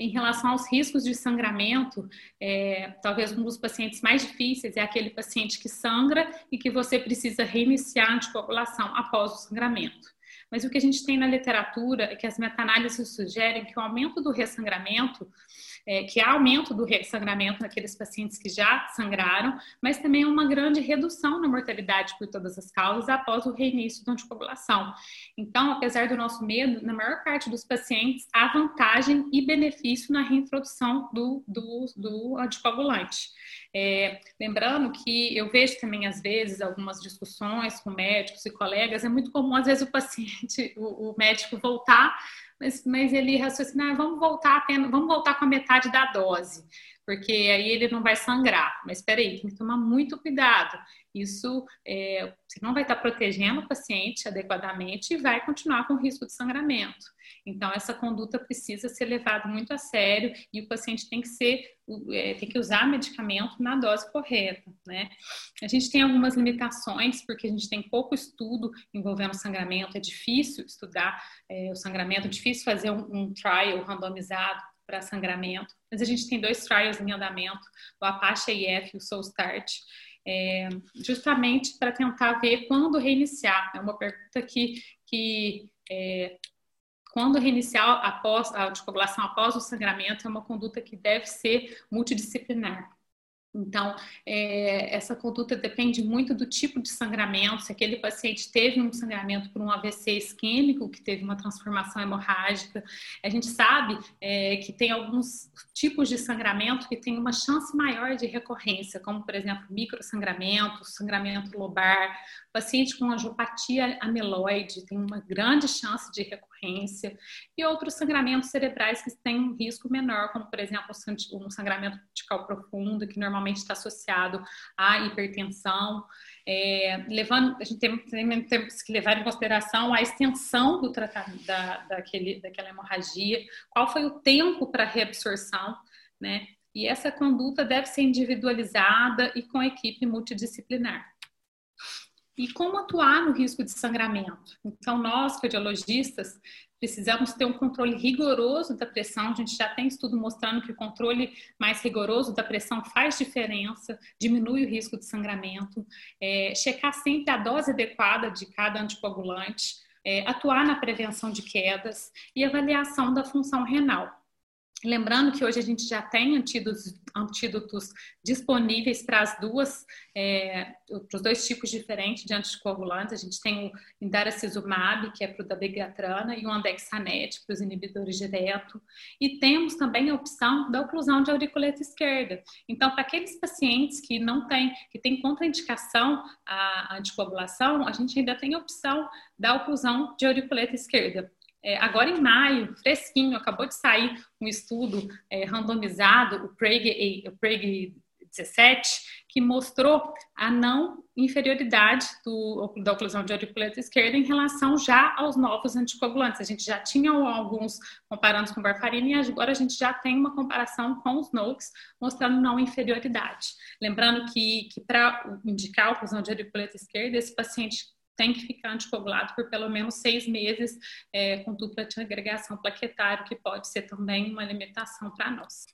em relação aos riscos de sangramento, é, talvez um dos pacientes mais difíceis é aquele paciente que sangra e que você precisa reiniciar a anticoagulação após o sangramento. Mas o que a gente tem na literatura é que as meta-análises sugerem que o aumento do ressangramento é, que há aumento do sangramento naqueles pacientes que já sangraram, mas também uma grande redução na mortalidade por todas as causas após o reinício da anticoagulação. Então, apesar do nosso medo, na maior parte dos pacientes há vantagem e benefício na reintrodução do, do, do anticoagulante. É, lembrando que eu vejo também, às vezes, algumas discussões com médicos e colegas, é muito comum, às vezes, o paciente, o, o médico voltar mas, mas ele raciocina, ah, vamos voltar vamos voltar com a metade da dose, porque aí ele não vai sangrar. Mas espera aí, tem que tomar muito cuidado. Isso é, você não vai estar protegendo o paciente adequadamente e vai continuar com risco de sangramento. Então, essa conduta precisa ser levada muito a sério e o paciente tem que ser, é, tem que usar medicamento na dose correta, né? A gente tem algumas limitações, porque a gente tem pouco estudo envolvendo sangramento, é difícil estudar é, o sangramento, é difícil fazer um, um trial randomizado para sangramento, mas a gente tem dois trials em andamento, o Apache IF e o Soul Start, é, justamente para tentar ver quando reiniciar. É uma pergunta que, que é, quando reiniciar após a anticoagulação após o sangramento é uma conduta que deve ser multidisciplinar. Então, é, essa conduta depende muito do tipo de sangramento. Se aquele paciente teve um sangramento por um AVC isquêmico, que teve uma transformação hemorrágica, a gente sabe é, que tem alguns tipos de sangramento que tem uma chance maior de recorrência, como, por exemplo, microsangramento, sangramento lobar. paciente com angiopatia amiloide tem uma grande chance de recorrência. E outros sangramentos cerebrais que têm um risco menor, como, por exemplo, um sangramento cortical profundo, que normalmente está associado à hipertensão. É, levando, a gente tem, tem, que levar em consideração a extensão do tratamento da, daquele, daquela hemorragia, qual foi o tempo para reabsorção, né? E essa conduta deve ser individualizada e com equipe multidisciplinar. E como atuar no risco de sangramento? Então, nós, cardiologistas, precisamos ter um controle rigoroso da pressão. A gente já tem estudo mostrando que o controle mais rigoroso da pressão faz diferença, diminui o risco de sangramento. É, checar sempre a dose adequada de cada anticoagulante, é, atuar na prevenção de quedas e avaliação da função renal. Lembrando que hoje a gente já tem antídotos, antídotos disponíveis para as duas, é, para os dois tipos diferentes de anticoagulantes. A gente tem o indaracizumab, que é para o dabigatrana, e o andexanet, para os inibidores direto. E temos também a opção da oclusão de auriculeta esquerda. Então, para aqueles pacientes que não têm, que têm contraindicação à anticoagulação, a gente ainda tem a opção da oclusão de auriculeta esquerda. É, agora em maio, fresquinho, acabou de sair um estudo é, randomizado, o Prague, o Prague 17, que mostrou a não inferioridade do, da oclusão de auriculeta esquerda em relação já aos novos anticoagulantes. A gente já tinha alguns comparando com varfarina e agora a gente já tem uma comparação com os NOX mostrando não inferioridade. Lembrando que, que para indicar a oclusão de auriculeta esquerda, esse paciente tem que ficar anticoagulado por pelo menos seis meses é, com dupla de agregação plaquetária, que pode ser também uma limitação para nós.